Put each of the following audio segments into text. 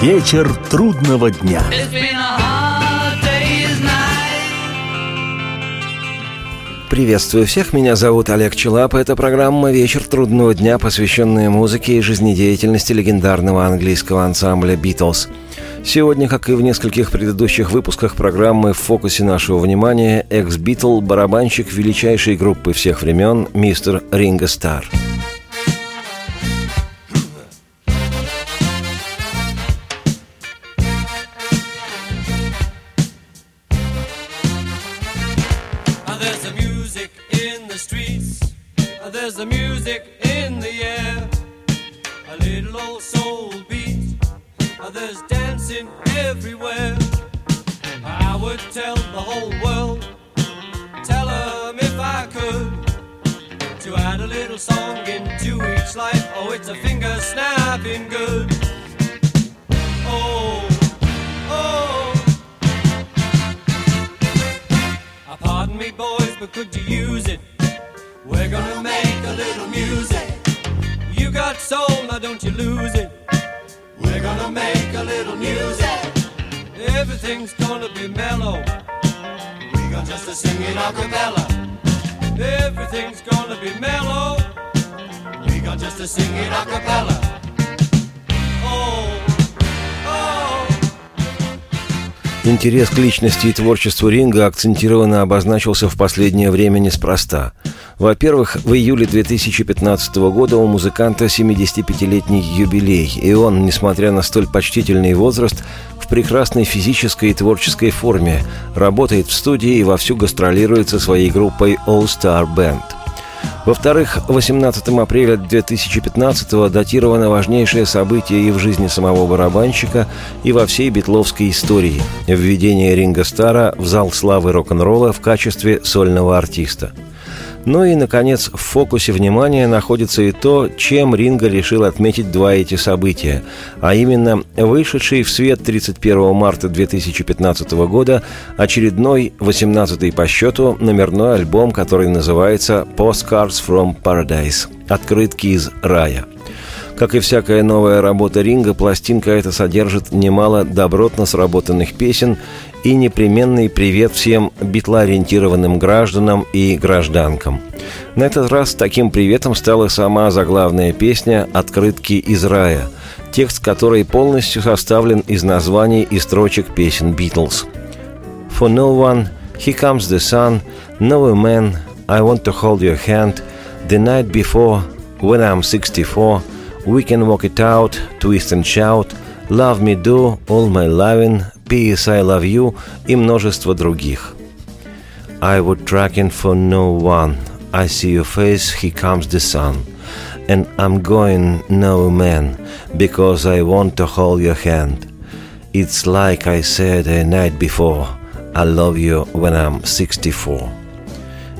Вечер трудного дня. Приветствую всех, меня зовут Олег Челап. Это программа «Вечер трудного дня», посвященная музыке и жизнедеятельности легендарного английского ансамбля «Битлз». Сегодня, как и в нескольких предыдущих выпусках программы, в фокусе нашего внимания экс-битл, барабанщик величайшей группы всех времен, мистер Ринго Стар. Интерес к личности и творчеству Ринга акцентированно обозначился в последнее время неспроста. Во-первых, в июле 2015 года у музыканта 75-летний юбилей, и он, несмотря на столь почтительный возраст, в прекрасной физической и творческой форме, работает в студии и вовсю гастролирует со своей группой All Star Band – во-вторых, 18 апреля 2015 датировано важнейшее событие и в жизни самого барабанщика, и во всей битловской истории – введение Ринга Стара в зал славы рок-н-ролла в качестве сольного артиста – ну и, наконец, в фокусе внимания находится и то, чем Ринго решил отметить два эти события, а именно вышедший в свет 31 марта 2015 года очередной, 18-й по счету, номерной альбом, который называется «Postcards from Paradise» – «Открытки из рая». Как и всякая новая работа Ринга, пластинка эта содержит немало добротно сработанных песен и непременный привет всем битлоориентированным гражданам и гражданкам. На этот раз таким приветом стала сама заглавная песня «Открытки из рая», текст которой полностью составлен из названий и строчек песен «Битлз». «For no one», «Here comes the sun», «No man», «I want to hold your hand», «The night before», «When I'm 64», «We can walk it out», «Twist and shout», «Love me do», «All my loving», P.S. I Love You и множество других. I would tracking for no one. I see your face, here comes the sun. And I'm going no man, because I want to hold your hand. It's like I said a night before. I love you when I'm 64.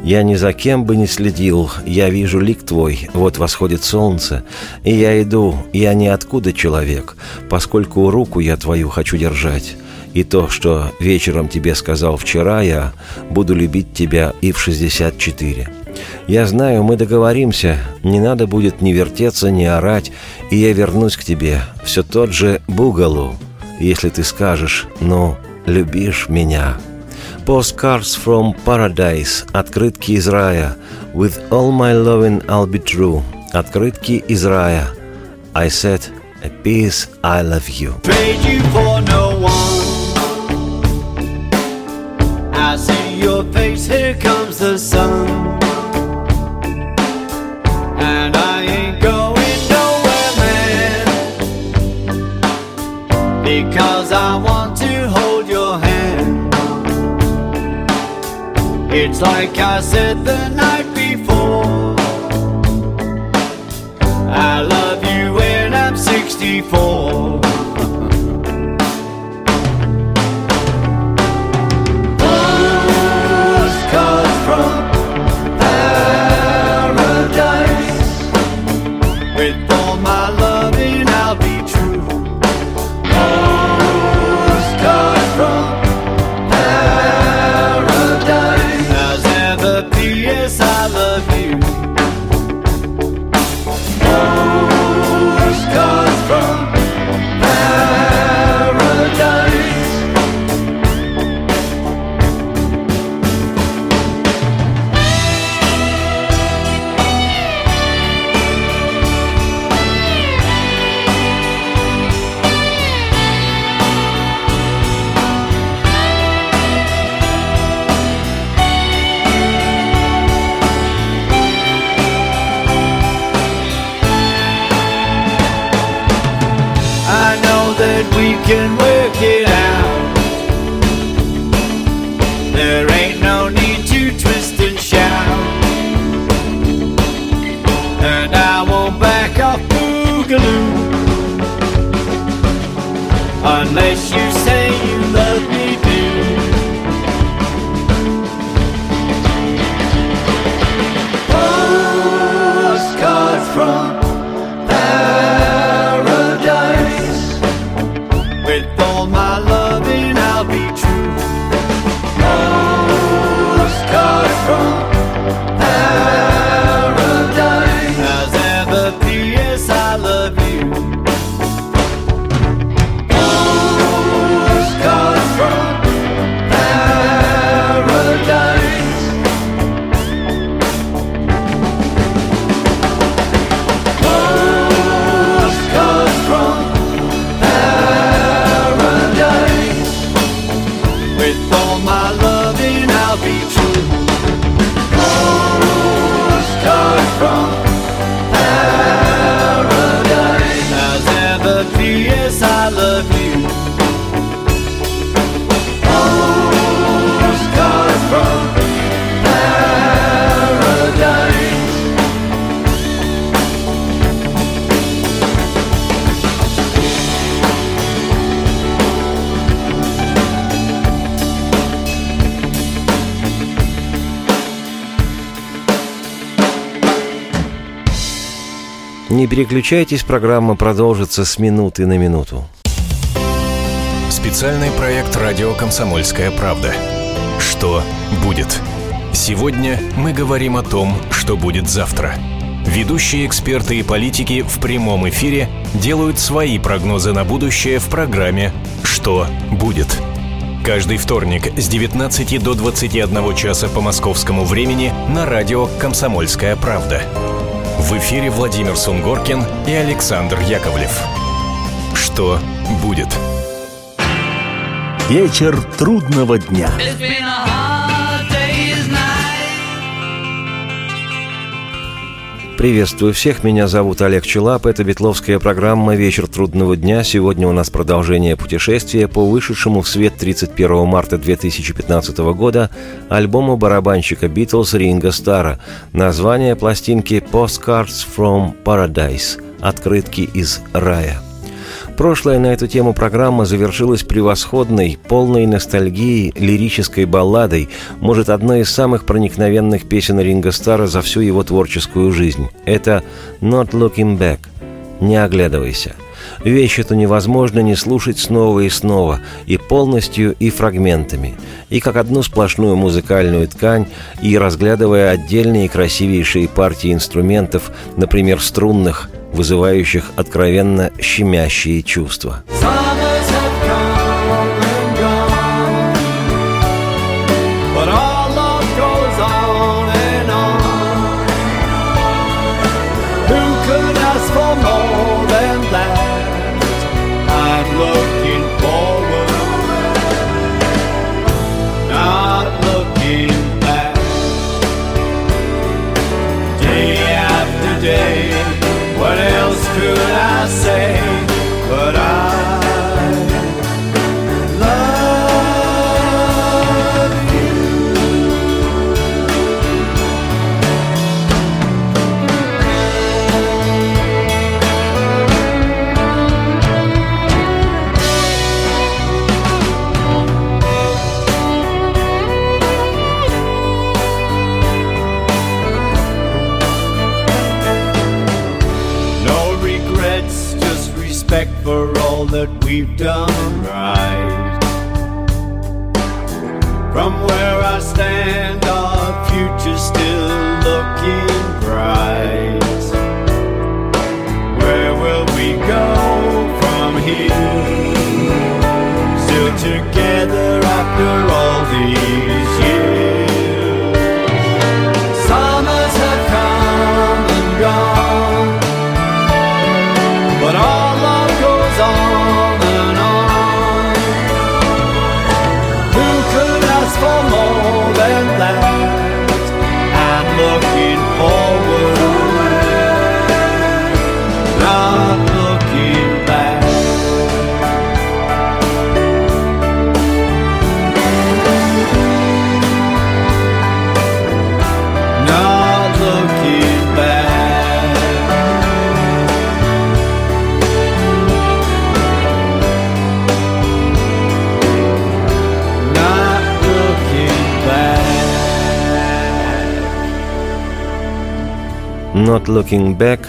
Я ни за кем бы не следил, я вижу лик твой, вот восходит солнце, и я иду, я ниоткуда человек, поскольку руку я твою хочу держать. И то, что вечером тебе сказал вчера, я буду любить тебя и в 64. Я знаю, мы договоримся, не надо будет ни вертеться, ни орать, и я вернусь к тебе, все тот же Бугалу, если ты скажешь, ну, любишь меня». Postcards from Paradise, открытки из рая. With all my loving I'll be true. Открытки из рая. I said, a peace I love you. Trade you for no one. I see your face, here comes the sun. And I ain't going nowhere, man. Because I want It's like I said the night before. I love you when I'm 64. Переключайтесь, программа продолжится с минуты на минуту. Специальный проект «Радио Комсомольская правда». Что будет? Сегодня мы говорим о том, что будет завтра. Ведущие эксперты и политики в прямом эфире делают свои прогнозы на будущее в программе «Что будет?». Каждый вторник с 19 до 21 часа по московскому времени на радио «Комсомольская правда». В эфире Владимир Сунгоркин и Александр Яковлев. Что будет? Вечер трудного дня. It's been a Приветствую всех, меня зовут Олег Челап, это Ветловская программа «Вечер трудного дня». Сегодня у нас продолжение путешествия по вышедшему в свет 31 марта 2015 года альбому барабанщика Битлз Ринга Стара. Название пластинки «Postcards from Paradise» – «Открытки из рая». Прошлая на эту тему программа завершилась превосходной, полной ностальгии, лирической балладой, может, одной из самых проникновенных песен Ринга Стара за всю его творческую жизнь. Это «Not Looking Back» – «Не оглядывайся». Вещь эту невозможно не слушать снова и снова, и полностью, и фрагментами, и как одну сплошную музыкальную ткань, и разглядывая отдельные красивейшие партии инструментов, например, струнных, вызывающих откровенно щемящие чувства. Looking Back»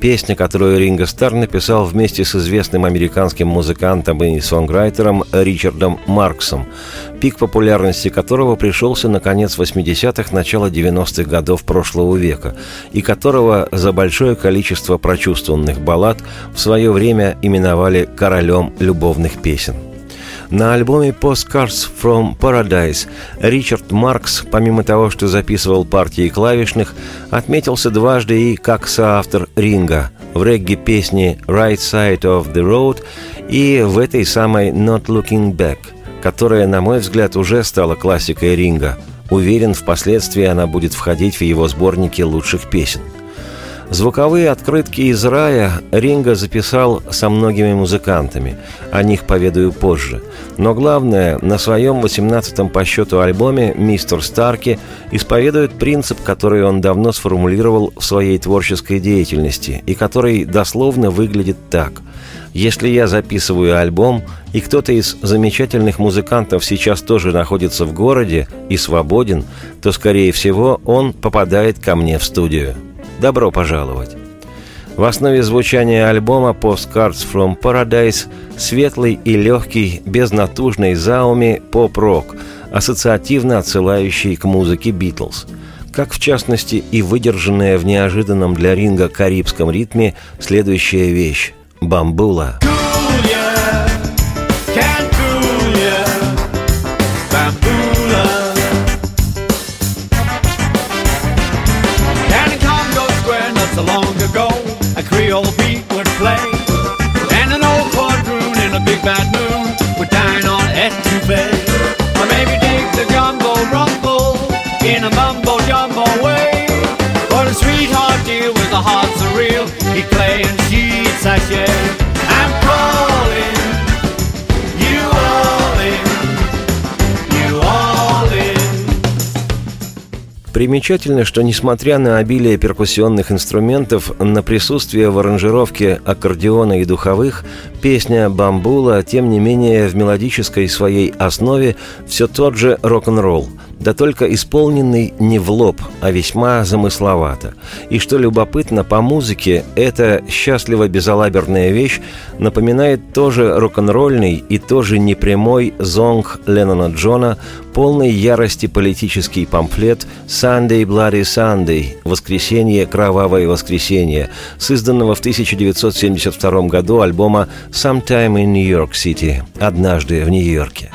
Песня, которую Ринго Стар написал вместе с известным американским музыкантом и сонграйтером Ричардом Марксом, пик популярности которого пришелся на конец 80-х, начало 90-х годов прошлого века, и которого за большое количество прочувствованных баллад в свое время именовали «королем любовных песен». На альбоме Postcards from Paradise Ричард Маркс, помимо того, что записывал партии клавишных, отметился дважды и как соавтор ринга в регги-песне «Right Side of the Road» и в этой самой «Not Looking Back», которая, на мой взгляд, уже стала классикой ринга. Уверен, впоследствии она будет входить в его сборники лучших песен – Звуковые открытки из рая Ринга записал со многими музыкантами. О них поведаю позже. Но главное, на своем 18-м по счету альбоме «Мистер Старки» исповедует принцип, который он давно сформулировал в своей творческой деятельности и который дословно выглядит так. Если я записываю альбом, и кто-то из замечательных музыкантов сейчас тоже находится в городе и свободен, то, скорее всего, он попадает ко мне в студию. Добро пожаловать! В основе звучания альбома Postcards from Paradise светлый и легкий, без натужной зауми поп-рок, ассоциативно отсылающий к музыке Битлз, как в частности и выдержанная в неожиданном для ринга карибском ритме следующая вещь – «Бамбула». bad news. Примечательно, что несмотря на обилие перкуссионных инструментов, на присутствие в аранжировке аккордеона и духовых, песня «Бамбула», тем не менее, в мелодической своей основе все тот же рок-н-ролл – да только исполненный не в лоб, а весьма замысловато. И что любопытно, по музыке эта счастливо безалаберная вещь напоминает тоже рок-н-ролльный и тоже непрямой зонг Леннона Джона, полный ярости политический памфлет «Sunday Bloody Sunday» «Воскресенье, кровавое воскресенье», созданного в 1972 году альбома «Sometime in New York City» «Однажды в Нью-Йорке».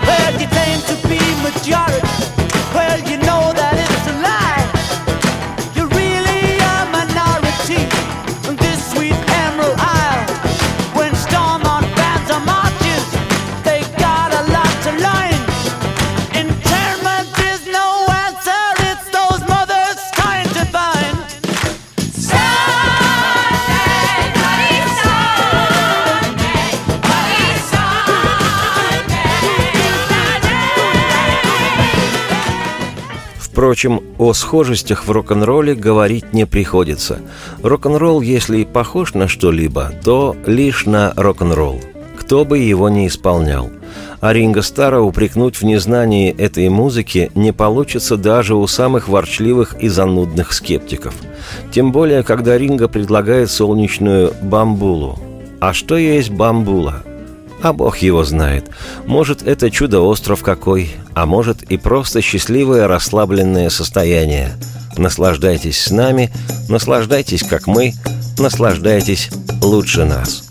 Впрочем, о схожестях в рок-н-ролле говорить не приходится. Рок-н-ролл, если и похож на что-либо, то лишь на рок-н-ролл. Кто бы его не исполнял. А Ринго Стара упрекнуть в незнании этой музыки не получится даже у самых ворчливых и занудных скептиков. Тем более, когда Ринго предлагает солнечную бамбулу. А что есть бамбула? А бог его знает. Может, это чудо-остров какой, а может и просто счастливое расслабленное состояние. Наслаждайтесь с нами, наслаждайтесь как мы, наслаждайтесь лучше нас.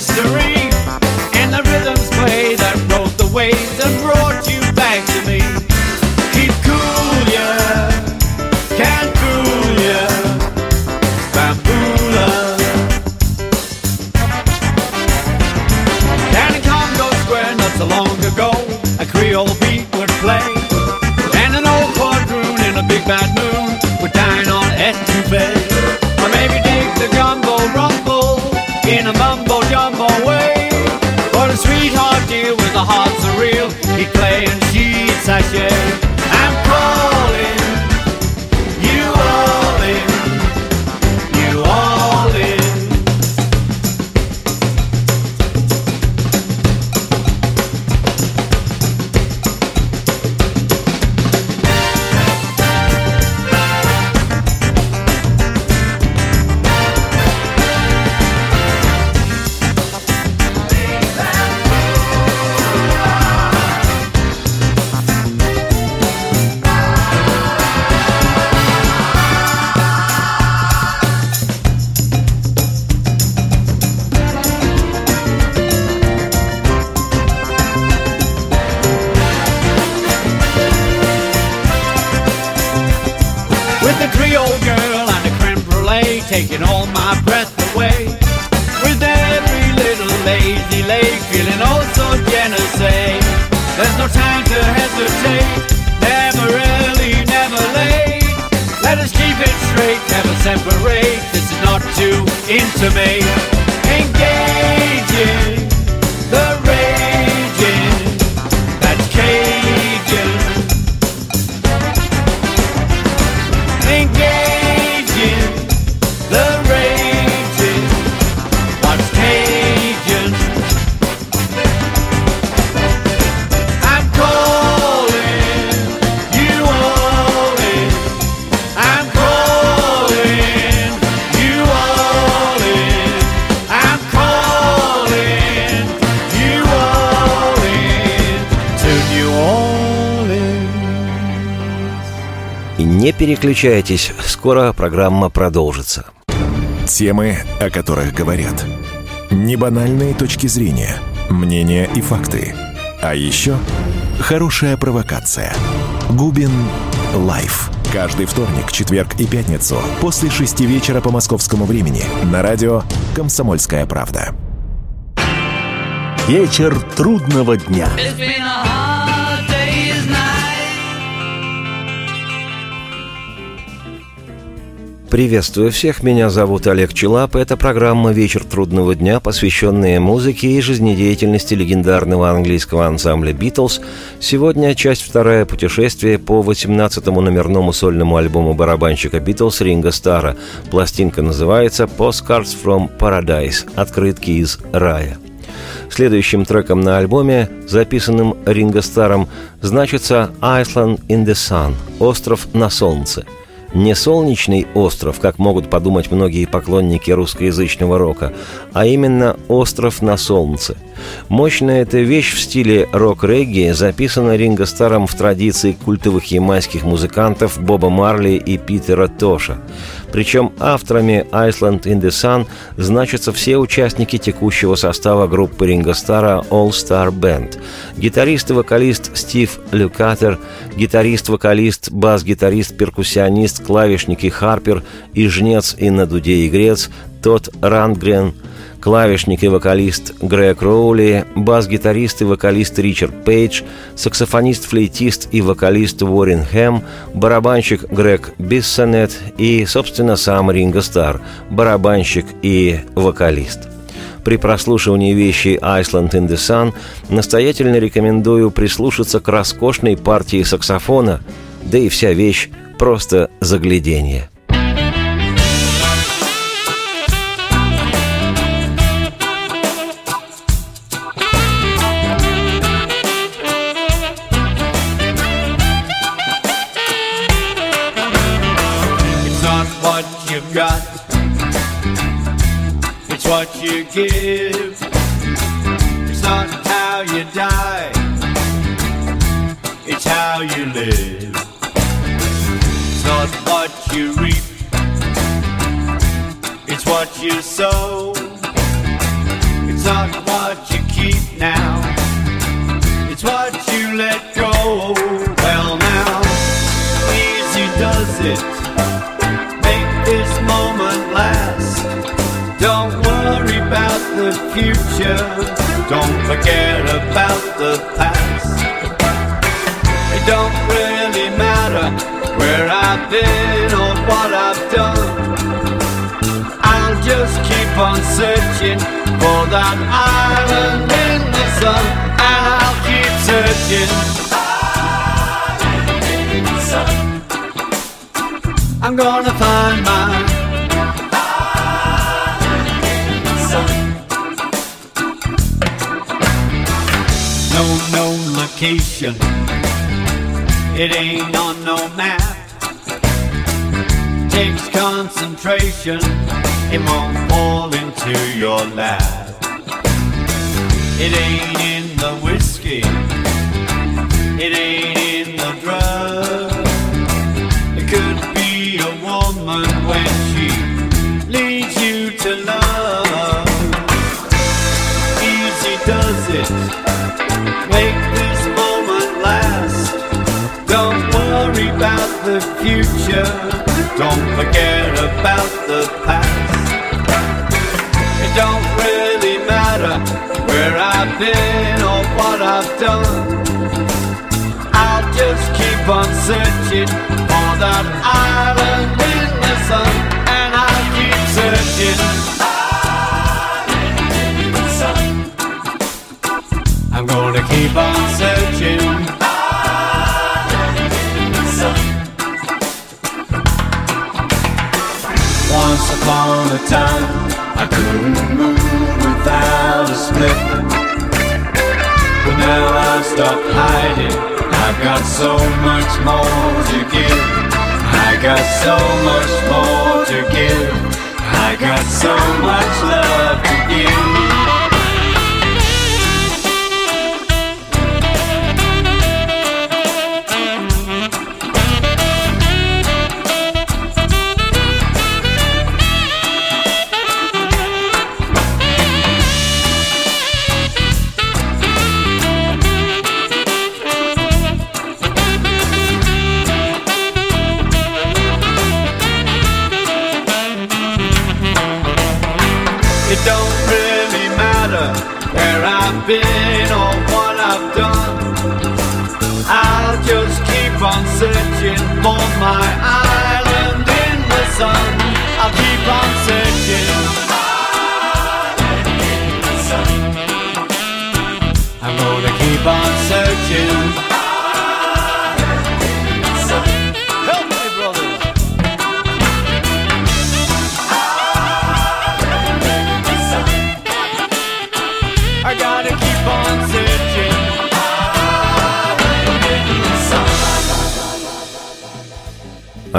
mystery. Переключайтесь, скоро программа продолжится. Темы, о которых говорят. Небанальные точки зрения, мнения и факты. А еще хорошая провокация. Губин Live. Каждый вторник, четверг и пятницу после шести вечера по московскому времени на радио «Комсомольская правда». Вечер трудного дня. It's been a hard Приветствую всех, меня зовут Олег Челап. Это программа «Вечер трудного дня», посвященная музыке и жизнедеятельности легендарного английского ансамбля «Битлз». Сегодня часть вторая путешествие по 18-му номерному сольному альбому барабанщика «Битлз» Ринга Стара. Пластинка называется «Postcards from Paradise» – «Открытки из рая». Следующим треком на альбоме, записанным Ринго Старом, значится «Iceland in the Sun» – «Остров на солнце». Не солнечный остров, как могут подумать многие поклонники русскоязычного рока, а именно остров на солнце. Мощная эта вещь в стиле рок-регги записана Ринго Старом в традиции культовых ямайских музыкантов Боба Марли и Питера Тоша. Причем авторами Iceland in the Sun значатся все участники текущего состава группы Ринго Стара All Star Band. Гитарист и вокалист Стив Люкатер, гитарист-вокалист, бас-гитарист, перкуссионист, клавишник и харпер, и жнец и на дуде игрец Тот Рандгрен – клавишник и вокалист Грег Роули, бас-гитарист и вокалист Ричард Пейдж, саксофонист-флейтист и вокалист Уоррен Хэм, барабанщик Грег Биссонет и, собственно, сам Ринго Стар, барабанщик и вокалист. При прослушивании вещи «Iceland in the Sun» настоятельно рекомендую прислушаться к роскошной партии саксофона, да и вся вещь просто загляденье. Got, it's what you give. It's not how you die, it's how you live. It's not what you reap, it's what you sow. Future. Don't forget about the past. It don't really matter where I've been or what I've done. I'll just keep on searching for that island in the sun, and I'll keep searching. Island in the sun. I'm gonna find mine. Location. It ain't on no map. Takes concentration. It won't fall into your lap. It ain't in the whiskey. About the past. It don't really matter where I've been or what I've done. I'll just keep on searching for that island in the sun, and I'll keep searching. A time, I couldn't move without a split. But now I've stopped hiding. I've got so much more to give. I got so much more to give. I got so much love to give.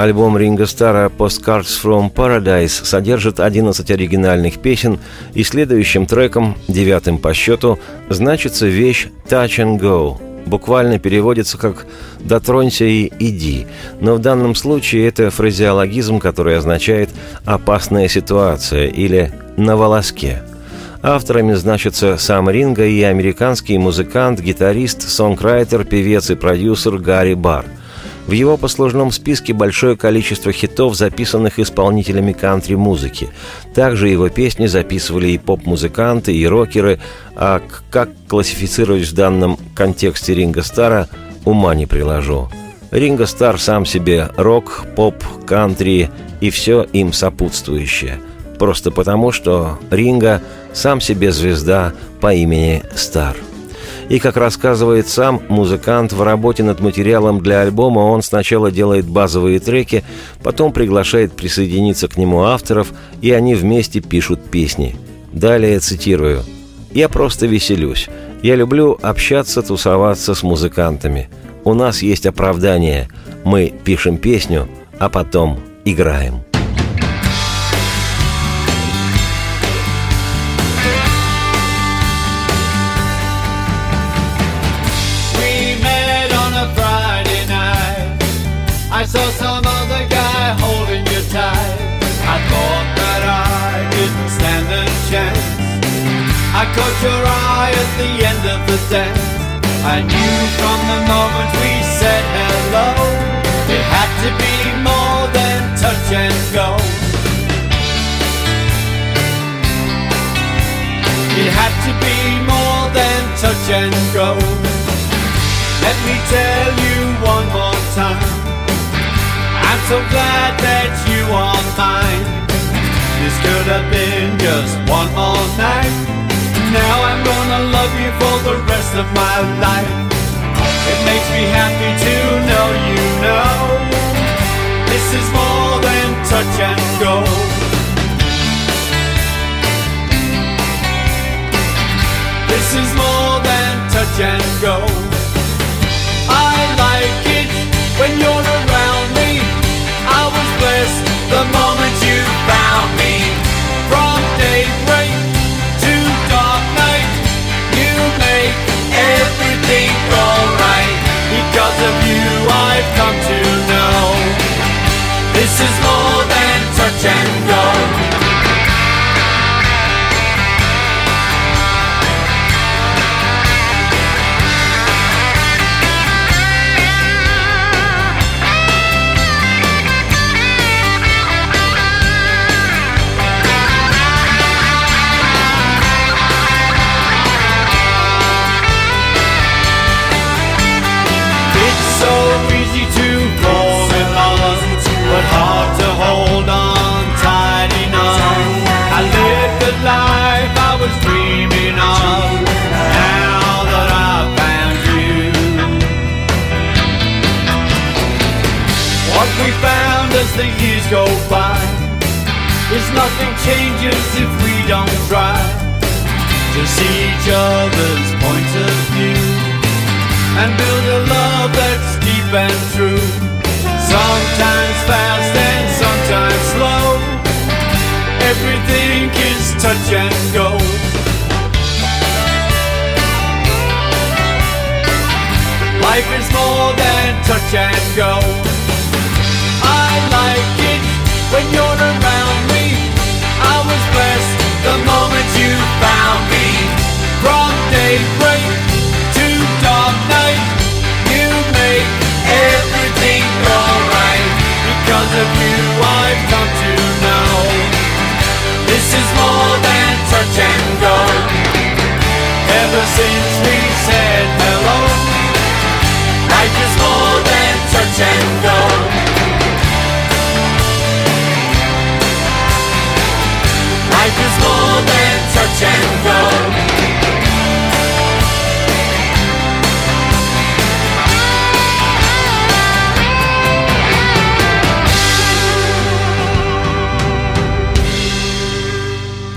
Альбом Ринга Стара «Postcards from Paradise» содержит 11 оригинальных песен, и следующим треком, девятым по счету, значится вещь «Touch and Go». Буквально переводится как «дотронься и иди», но в данном случае это фразеологизм, который означает «опасная ситуация» или «на волоске». Авторами значатся сам Ринго и американский музыкант, гитарист, сонграйтер, певец и продюсер Гарри Барр. В его послужном списке большое количество хитов, записанных исполнителями кантри-музыки. Также его песни записывали и поп-музыканты, и рокеры, а как классифицировать в данном контексте Ринга Стара, ума не приложу. Ринго Стар сам себе рок, поп, кантри и все им сопутствующее. Просто потому, что Ринго сам себе звезда по имени Стар. И, как рассказывает сам музыкант, в работе над материалом для альбома он сначала делает базовые треки, потом приглашает присоединиться к нему авторов, и они вместе пишут песни. Далее цитирую. «Я просто веселюсь. Я люблю общаться, тусоваться с музыкантами. У нас есть оправдание. Мы пишем песню, а потом играем». Saw some other guy holding you tight. I thought that I didn't stand a chance. I caught your eye at the end of the dance. I knew from the moment we said hello, it had to be more than touch and go. It had to be more than touch and go. Let me tell you so glad that you are mine. This could have been just one more night. Now I'm gonna love you for the rest of my life. It makes me happy to know you know this is more than touch and go. This is more than touch and go. I like it when you're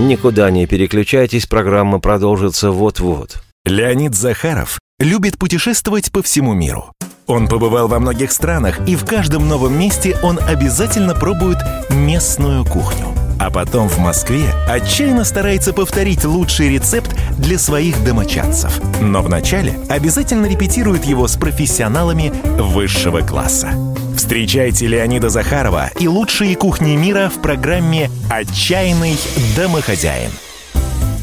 Никуда не переключайтесь, программа продолжится вот-вот. Леонид Захаров любит путешествовать по всему миру. Он побывал во многих странах, и в каждом новом месте он обязательно пробует местную кухню. А потом в Москве отчаянно старается повторить лучший рецепт для своих домочадцев. Но вначале обязательно репетирует его с профессионалами высшего класса. Встречайте Леонида Захарова и лучшие кухни мира в программе «Отчаянный домохозяин».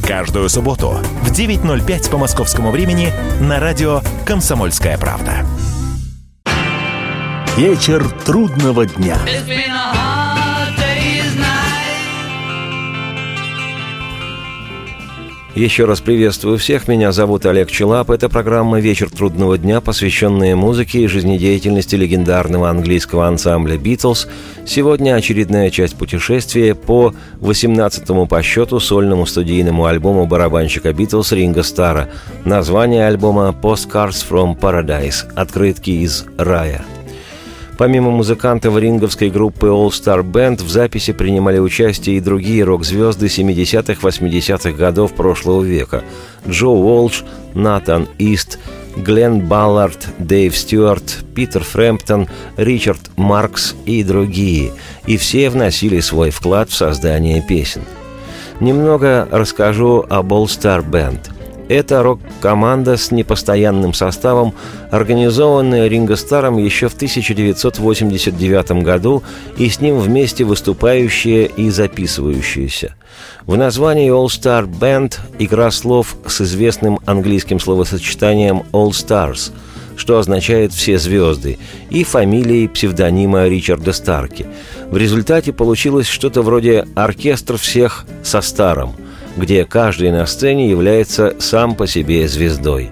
Каждую субботу в 9.05 по московскому времени на радио «Комсомольская правда». Вечер трудного дня. Еще раз приветствую всех, меня зовут Олег Челап. Это программа «Вечер трудного дня», посвященная музыке и жизнедеятельности легендарного английского ансамбля «Битлз». Сегодня очередная часть путешествия по 18-му по счету сольному студийному альбому барабанщика «Битлз» Ринга Стара. Название альбома «Postcards from Paradise» – «Открытки из рая». Помимо музыкантов ринговской группы All Star Band в записи принимали участие и другие рок-звезды 70-х, 80-х годов прошлого века. Джо Уолш, Натан Ист, Глен Баллард, Дэйв Стюарт, Питер Фрэмптон, Ричард Маркс и другие. И все вносили свой вклад в создание песен. Немного расскажу об All Star Band – это рок-команда с непостоянным составом, организованная Ринго Старом еще в 1989 году и с ним вместе выступающая и записывающаяся. В названии All Star Band игра слов с известным английским словосочетанием All Stars, что означает «все звезды», и фамилией псевдонима Ричарда Старки. В результате получилось что-то вроде «оркестр всех со Старом», где каждый на сцене является сам по себе звездой.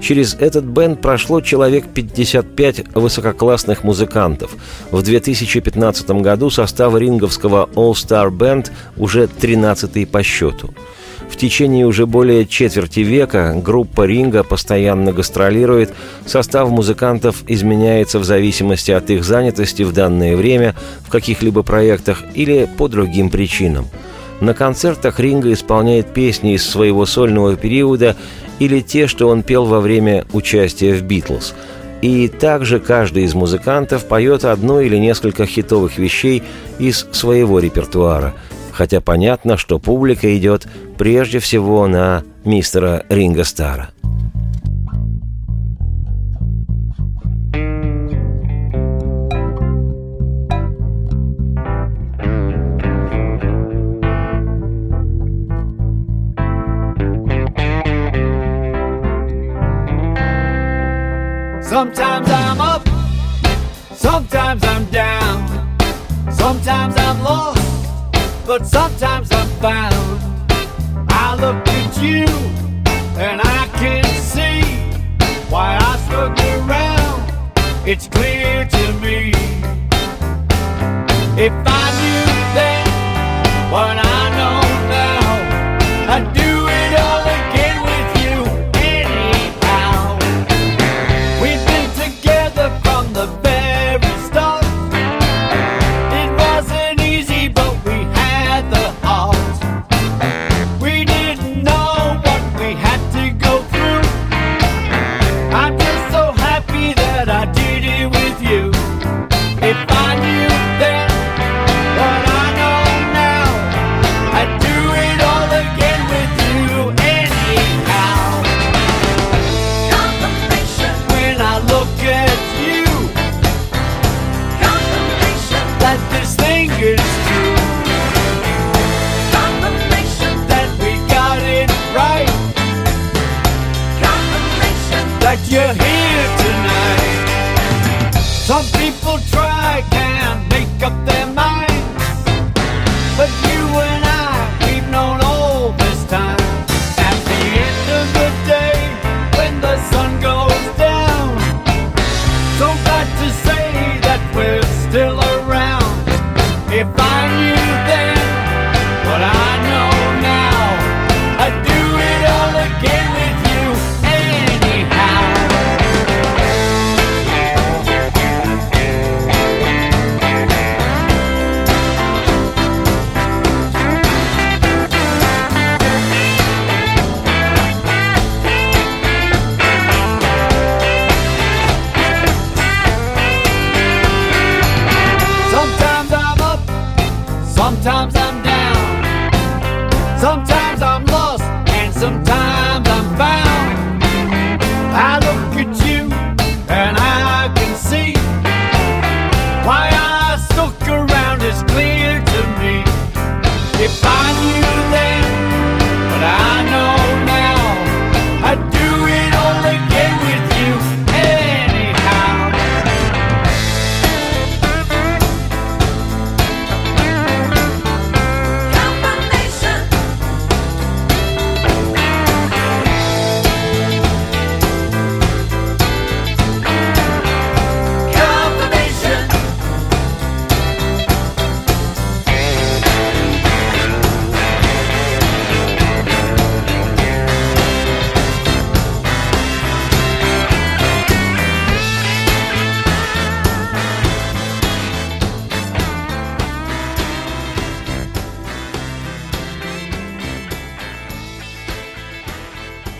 Через этот бенд прошло человек 55 высококлассных музыкантов. В 2015 году состав ринговского All Star Band уже 13-й по счету. В течение уже более четверти века группа Ринга постоянно гастролирует, состав музыкантов изменяется в зависимости от их занятости в данное время в каких-либо проектах или по другим причинам. На концертах Ринга исполняет песни из своего сольного периода или те, что он пел во время участия в «Битлз». И также каждый из музыкантов поет одно или несколько хитовых вещей из своего репертуара – хотя понятно, что публика идет прежде всего на мистера Ринга Стара. Sometimes I'm up, sometimes I'm down, sometimes I'm lost, but sometimes I'm found. I look at you and I can see why I stuck around. It's clear to me. If I knew then what I here tonight. Some people try, can't make up their mind. but you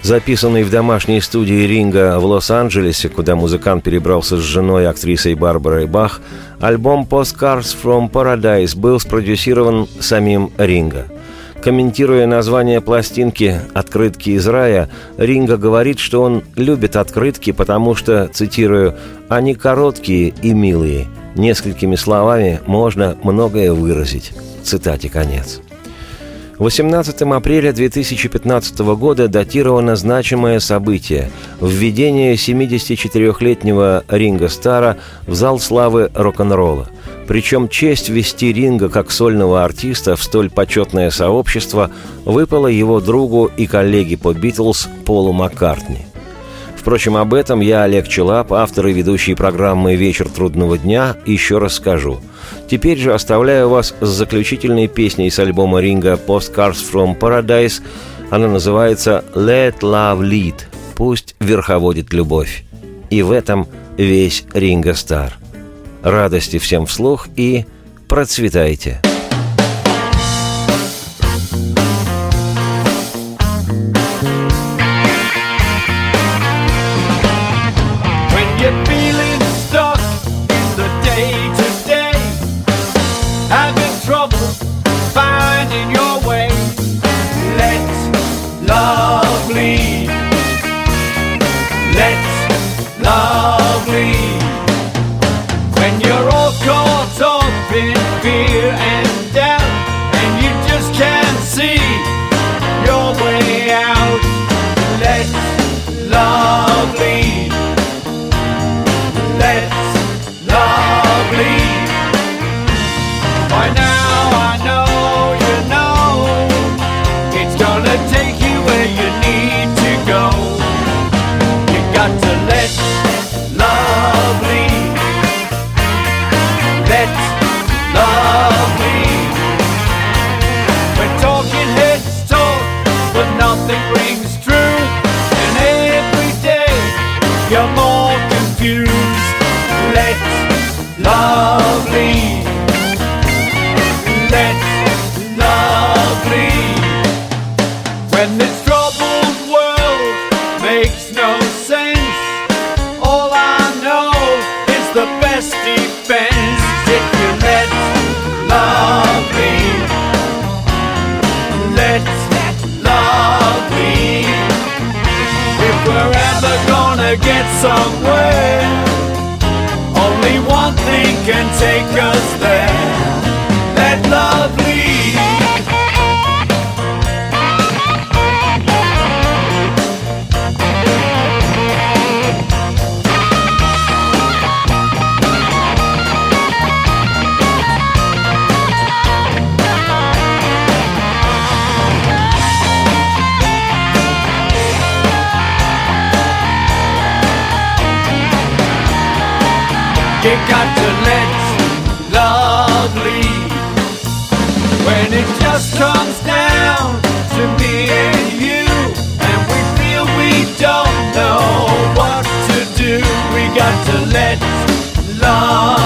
Записанный в домашней студии Ринга в Лос-Анджелесе, куда музыкант перебрался с женой, актрисой Барбарой Бах, альбом «Postcards from Paradise» был спродюсирован самим Ринга. Комментируя название пластинки «Открытки из рая», Ринга говорит, что он любит открытки, потому что, цитирую, «они короткие и милые. Несколькими словами можно многое выразить». Цитате конец. 18 апреля 2015 года датировано значимое событие – введение 74-летнего Ринга Стара в зал славы рок-н-ролла. Причем честь вести Ринга как сольного артиста в столь почетное сообщество выпала его другу и коллеге по «Битлз» Полу Маккартни. Впрочем, об этом я, Олег Челап, автор и ведущий программы «Вечер трудного дня», еще расскажу. Теперь же оставляю вас с заключительной песней с альбома Ринга «Postcards from Paradise». Она называется «Let Love Lead» – «Пусть верховодит любовь». И в этом весь Ринга Стар. Радости всем вслух и процветайте! You got to let love lead. When it just comes down to me and you, and we feel we don't know what to do, we got to let love